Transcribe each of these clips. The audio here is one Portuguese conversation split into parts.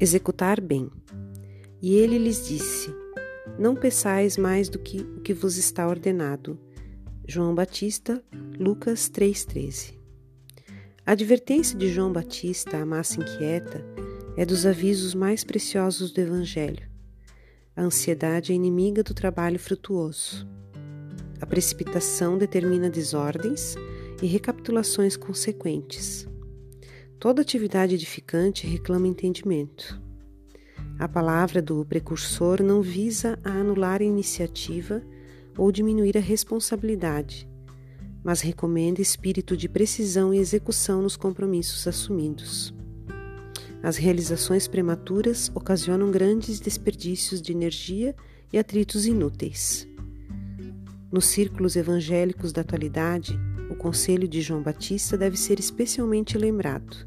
executar bem. E ele lhes disse: Não peçais mais do que o que vos está ordenado. João Batista, Lucas 3,13. A advertência de João Batista à massa inquieta é dos avisos mais preciosos do Evangelho. A ansiedade é inimiga do trabalho frutuoso. A precipitação determina desordens e recapitulações consequentes. Toda atividade edificante reclama entendimento. A palavra do precursor não visa a anular a iniciativa ou diminuir a responsabilidade, mas recomenda espírito de precisão e execução nos compromissos assumidos. As realizações prematuras ocasionam grandes desperdícios de energia e atritos inúteis. Nos círculos evangélicos da atualidade, o conselho de João Batista deve ser especialmente lembrado.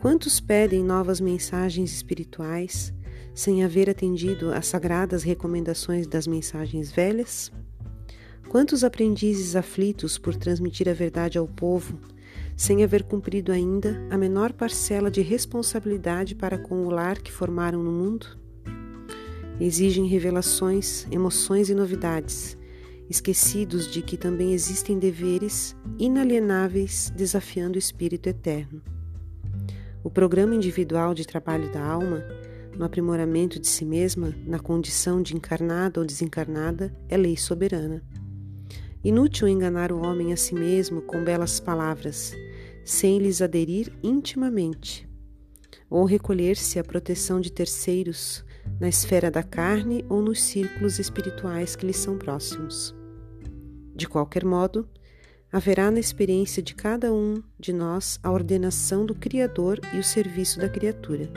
Quantos pedem novas mensagens espirituais sem haver atendido às sagradas recomendações das mensagens velhas? Quantos aprendizes aflitos por transmitir a verdade ao povo, sem haver cumprido ainda a menor parcela de responsabilidade para com o lar que formaram no mundo? Exigem revelações, emoções e novidades, esquecidos de que também existem deveres inalienáveis desafiando o espírito eterno. O programa individual de trabalho da alma, no aprimoramento de si mesma, na condição de encarnada ou desencarnada, é lei soberana. Inútil enganar o homem a si mesmo com belas palavras, sem lhes aderir intimamente, ou recolher-se à proteção de terceiros na esfera da carne ou nos círculos espirituais que lhes são próximos. De qualquer modo, haverá na experiência de cada um de nós a ordenação do Criador e o serviço da criatura.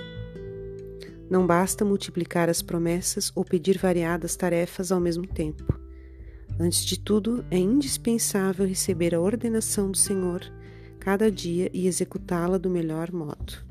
Não basta multiplicar as promessas ou pedir variadas tarefas ao mesmo tempo. Antes de tudo, é indispensável receber a ordenação do Senhor cada dia e executá-la do melhor modo.